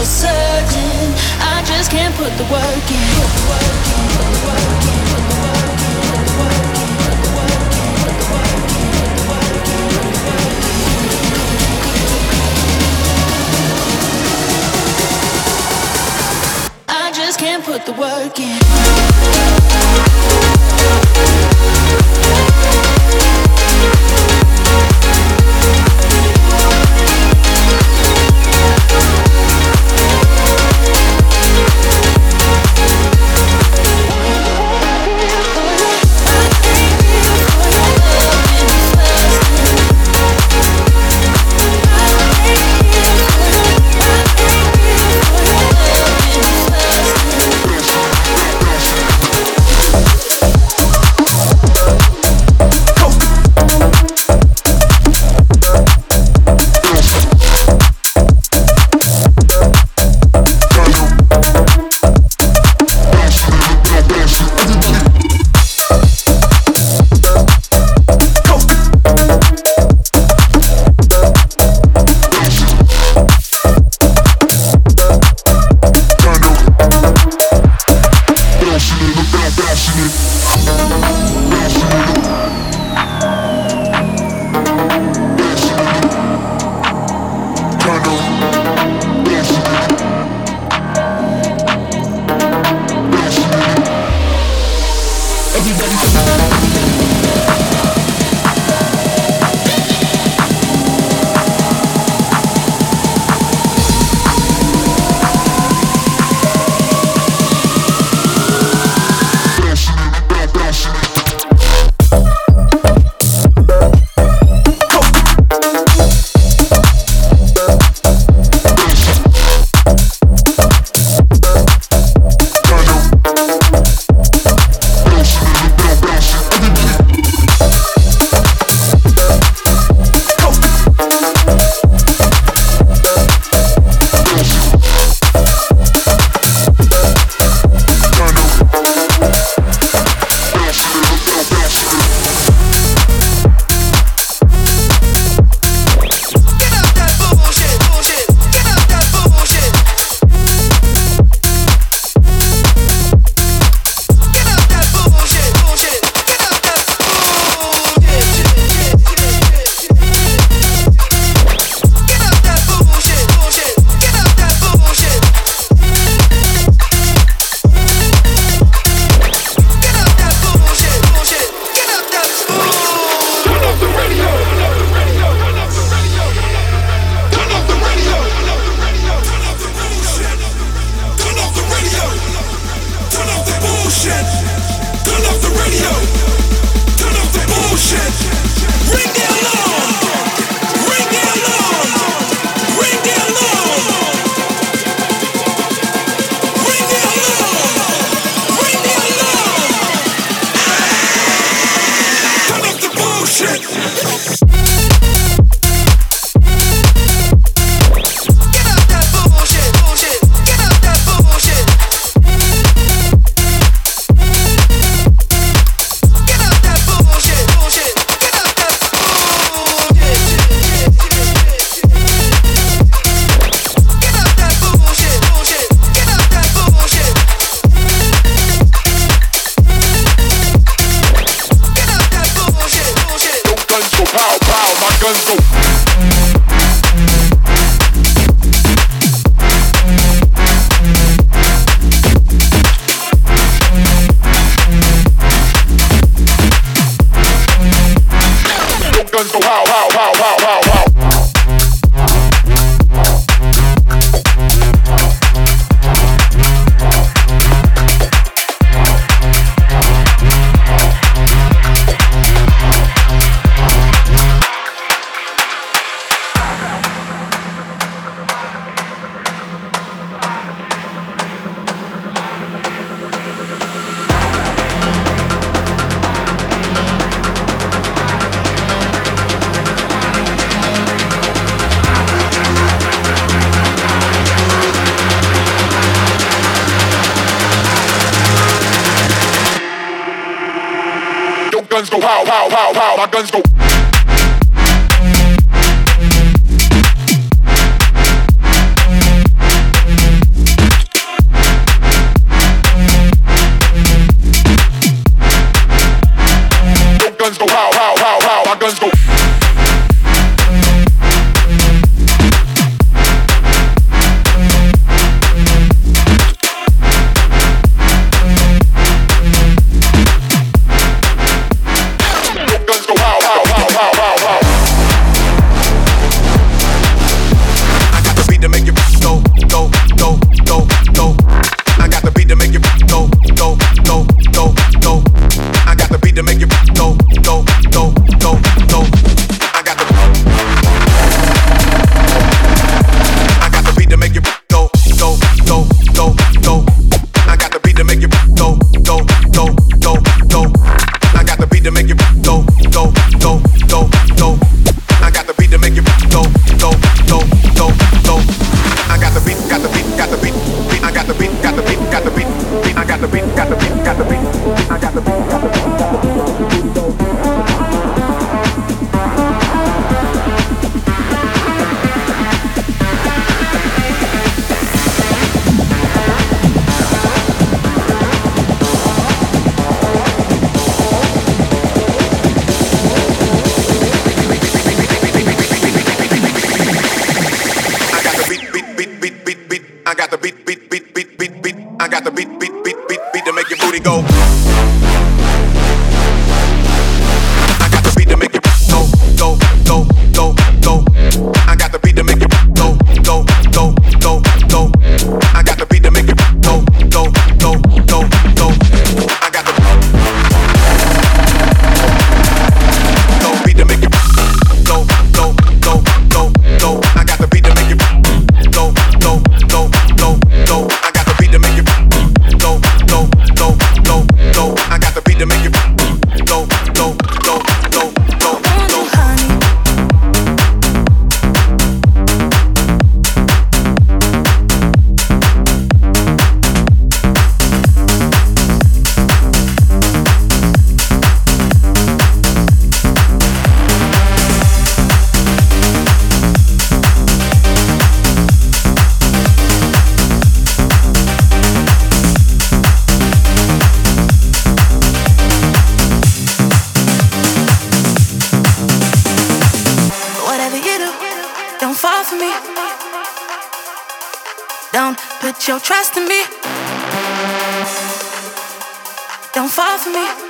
for certain. I just can't put the work in. Put the work in. Put the work in. Put the work in. Put the work in. Put the work in. Put the work in. Put the work in. Put the work in. I just can't put the work in. shit. and go. guns go pow pow pow pow. My guns go. Guns go pow pow pow pow. My guns go. Me